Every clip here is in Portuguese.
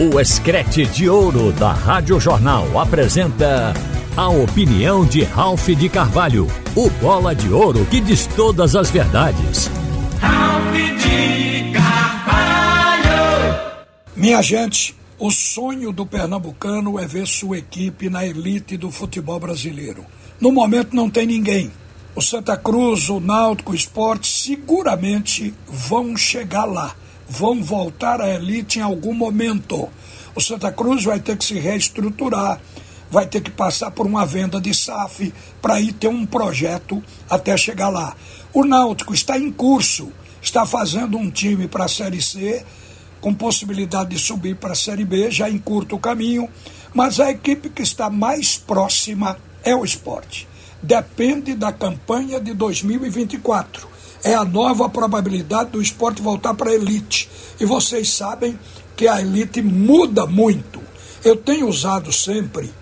O Escrete de Ouro da Rádio Jornal apresenta a opinião de Ralph de Carvalho, o bola de ouro que diz todas as verdades. Ralph de Carvalho! Minha gente, o sonho do pernambucano é ver sua equipe na elite do futebol brasileiro. No momento não tem ninguém. O Santa Cruz, o Náutico, o Esporte seguramente vão chegar lá vão voltar à elite em algum momento. O Santa Cruz vai ter que se reestruturar, vai ter que passar por uma venda de SAF para ir ter um projeto até chegar lá. O Náutico está em curso, está fazendo um time para a Série C, com possibilidade de subir para a Série B, já encurta o caminho, mas a equipe que está mais próxima é o esporte. Depende da campanha de 2024 é a nova probabilidade do esporte voltar para a elite. E vocês sabem que a elite muda muito. Eu tenho usado sempre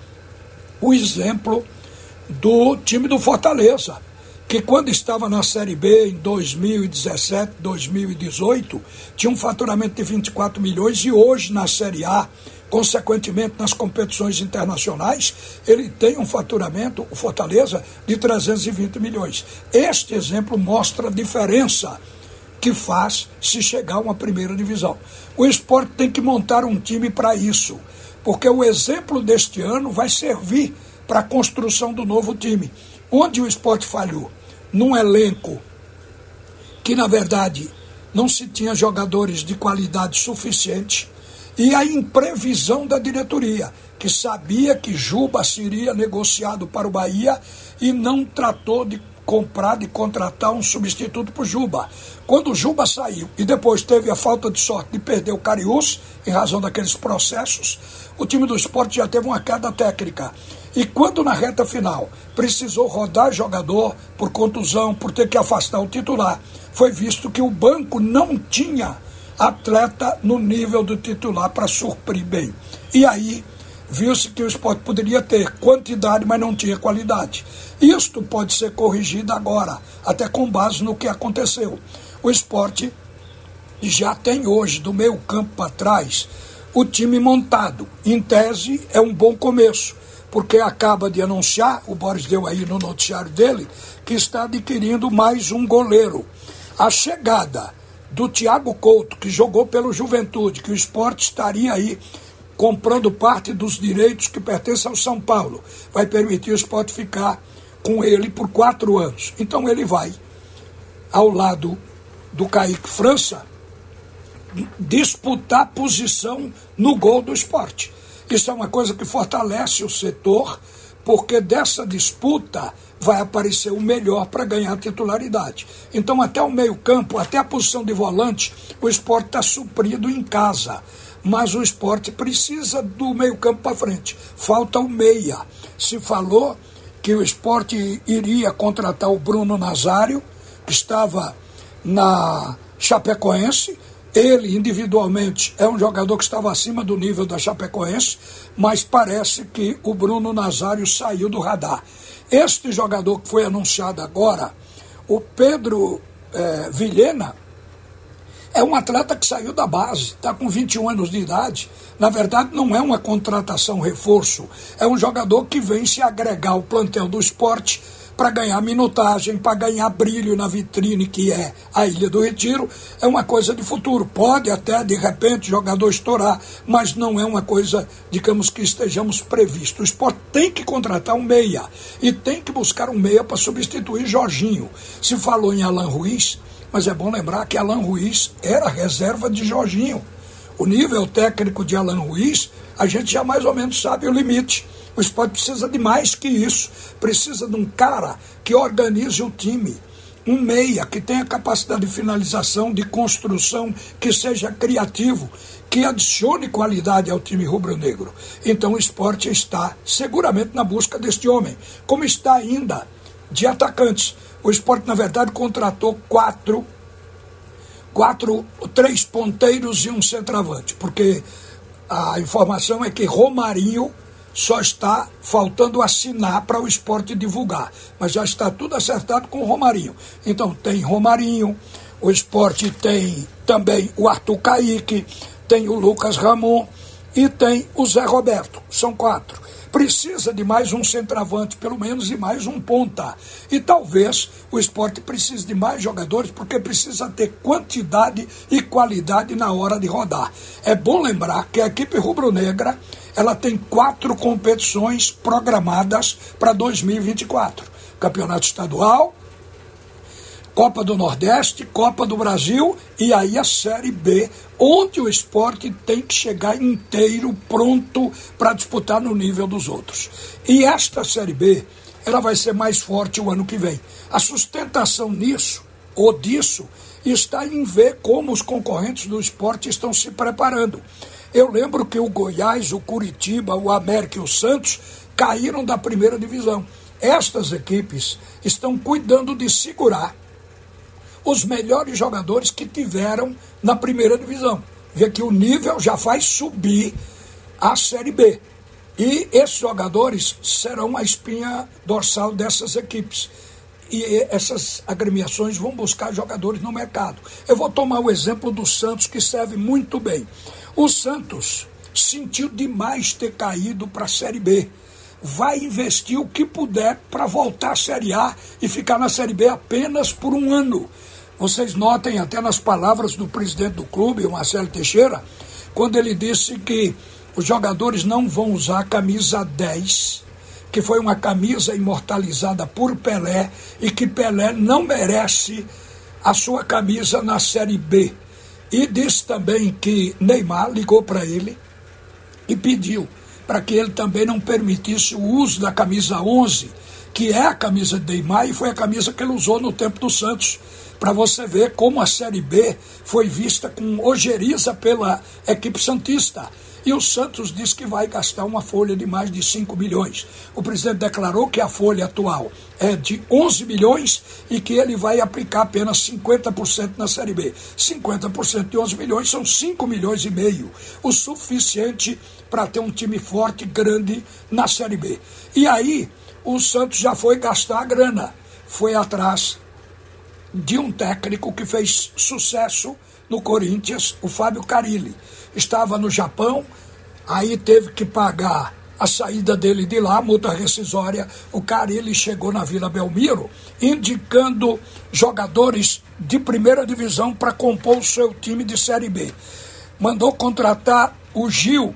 o exemplo do time do Fortaleza, que quando estava na Série B em 2017, 2018, tinha um faturamento de 24 milhões e hoje na Série A Consequentemente, nas competições internacionais, ele tem um faturamento, o Fortaleza, de 320 milhões. Este exemplo mostra a diferença que faz se chegar a uma primeira divisão. O esporte tem que montar um time para isso, porque o exemplo deste ano vai servir para a construção do novo time. Onde o esporte falhou? Num elenco que, na verdade, não se tinha jogadores de qualidade suficiente e a imprevisão da diretoria, que sabia que Juba seria negociado para o Bahia e não tratou de comprar, de contratar um substituto para o Juba. Quando o Juba saiu e depois teve a falta de sorte de perder o Cariús, em razão daqueles processos, o time do esporte já teve uma queda técnica. E quando na reta final precisou rodar jogador por contusão, por ter que afastar o titular, foi visto que o banco não tinha atleta no nível do titular para suprir bem. E aí viu-se que o esporte poderia ter quantidade, mas não tinha qualidade. Isto pode ser corrigido agora, até com base no que aconteceu. O esporte já tem hoje, do meio campo para trás, o time montado. Em tese, é um bom começo, porque acaba de anunciar, o Boris deu aí no noticiário dele, que está adquirindo mais um goleiro. A chegada do Thiago Couto, que jogou pelo Juventude, que o esporte estaria aí comprando parte dos direitos que pertencem ao São Paulo. Vai permitir o esporte ficar com ele por quatro anos. Então ele vai, ao lado do Kaique França, disputar posição no gol do esporte. Isso é uma coisa que fortalece o setor, porque dessa disputa vai aparecer o melhor para ganhar titularidade. Então, até o meio-campo, até a posição de volante, o esporte está suprido em casa. Mas o esporte precisa do meio-campo para frente. Falta o meia. Se falou que o esporte iria contratar o Bruno Nazário, que estava na Chapecoense. Ele, individualmente, é um jogador que estava acima do nível da Chapecoense, mas parece que o Bruno Nazário saiu do radar. Este jogador que foi anunciado agora, o Pedro é, Vilhena, é um atleta que saiu da base, está com 21 anos de idade. Na verdade, não é uma contratação reforço, é um jogador que vem se agregar ao plantel do esporte para ganhar minutagem, para ganhar brilho na vitrine que é a Ilha do Retiro, é uma coisa de futuro. Pode até, de repente, jogador estourar, mas não é uma coisa, digamos, que estejamos previsto. O esporte tem que contratar um meia e tem que buscar um meia para substituir Jorginho. Se falou em Alan Ruiz, mas é bom lembrar que Alan Ruiz era reserva de Jorginho. O nível técnico de Alan Ruiz, a gente já mais ou menos sabe o limite. O esporte precisa de mais que isso. Precisa de um cara que organize o time. Um meia que tenha capacidade de finalização, de construção, que seja criativo, que adicione qualidade ao time rubro-negro. Então o esporte está seguramente na busca deste homem, como está ainda de atacantes. O esporte, na verdade, contratou quatro, quatro, três ponteiros e um centroavante, porque a informação é que Romarinho só está faltando assinar para o esporte divulgar. Mas já está tudo acertado com o Romarinho. Então tem Romarinho, o esporte tem também o Arthur Caíque, tem o Lucas Ramon, e tem o Zé Roberto. São quatro. Precisa de mais um centroavante, pelo menos, e mais um ponta. E talvez o esporte precise de mais jogadores, porque precisa ter quantidade e qualidade na hora de rodar. É bom lembrar que a equipe rubro-negra ela tem quatro competições programadas para 2024: Campeonato Estadual, Copa do Nordeste, Copa do Brasil e aí a Série B, onde o esporte tem que chegar inteiro, pronto para disputar no nível dos outros. E esta Série B, ela vai ser mais forte o ano que vem. A sustentação nisso, ou disso, está em ver como os concorrentes do esporte estão se preparando. Eu lembro que o Goiás, o Curitiba, o América e o Santos caíram da primeira divisão. Estas equipes estão cuidando de segurar os melhores jogadores que tiveram na primeira divisão. Vê que o nível já vai subir a Série B. E esses jogadores serão a espinha dorsal dessas equipes. E essas agremiações vão buscar jogadores no mercado. Eu vou tomar o exemplo do Santos, que serve muito bem. O Santos sentiu demais ter caído para a Série B. Vai investir o que puder para voltar à Série A e ficar na Série B apenas por um ano. Vocês notem até nas palavras do presidente do clube, o Marcelo Teixeira, quando ele disse que os jogadores não vão usar a camisa 10, que foi uma camisa imortalizada por Pelé e que Pelé não merece a sua camisa na Série B. E disse também que Neymar ligou para ele e pediu para que ele também não permitisse o uso da camisa 11, que é a camisa de Neymar e foi a camisa que ele usou no tempo do Santos para você ver como a Série B foi vista com ojeriza pela equipe Santista. E o Santos diz que vai gastar uma folha de mais de 5 milhões. O presidente declarou que a folha atual é de 11 milhões e que ele vai aplicar apenas 50% na Série B. 50% de 11 milhões são 5 milhões e meio, o suficiente para ter um time forte, grande na Série B. E aí, o Santos já foi gastar a grana. Foi atrás de um técnico que fez sucesso no Corinthians, o Fábio Carilli. Estava no Japão, aí teve que pagar a saída dele de lá, multa rescisória. O Carilli chegou na Vila Belmiro, indicando jogadores de primeira divisão para compor o seu time de Série B. Mandou contratar o Gil,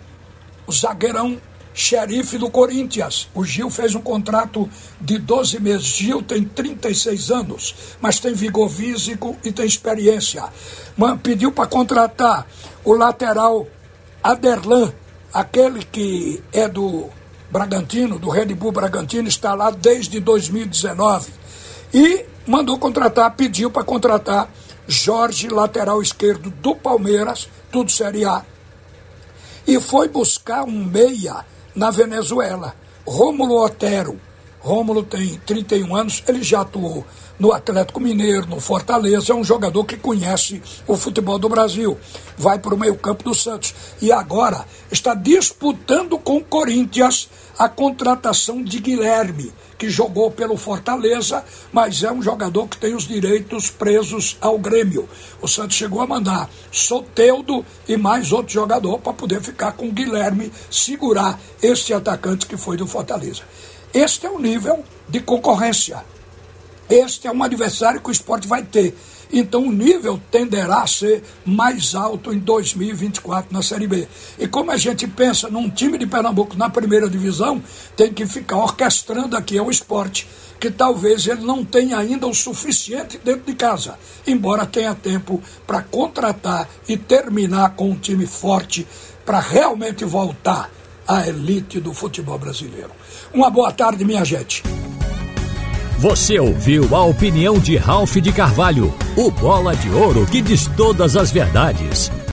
o zagueirão xerife do Corinthians. O Gil fez um contrato de 12 meses. Gil tem 36 anos, mas tem vigor físico e tem experiência. Pediu para contratar o lateral Aderlan, aquele que é do Bragantino, do Red Bull Bragantino, está lá desde 2019. E mandou contratar, pediu para contratar Jorge, lateral esquerdo do Palmeiras, tudo Série A. E foi buscar um meia na Venezuela. Rômulo Otero. Rômulo tem 31 anos, ele já atuou no Atlético Mineiro, no Fortaleza, é um jogador que conhece o futebol do Brasil. Vai para o meio-campo do Santos. E agora está disputando com o Corinthians a contratação de Guilherme que jogou pelo Fortaleza, mas é um jogador que tem os direitos presos ao Grêmio. O Santos chegou a mandar Soteudo e mais outro jogador para poder ficar com o Guilherme, segurar este atacante que foi do Fortaleza. Este é o nível de concorrência. Este é um adversário que o esporte vai ter. Então o nível tenderá a ser mais alto em 2024 na Série B. E como a gente pensa num time de Pernambuco na primeira divisão, tem que ficar orquestrando aqui o esporte, que talvez ele não tenha ainda o suficiente dentro de casa, embora tenha tempo para contratar e terminar com um time forte para realmente voltar à elite do futebol brasileiro. Uma boa tarde, minha gente. Você ouviu a opinião de Ralph de Carvalho, o bola de ouro que diz todas as verdades.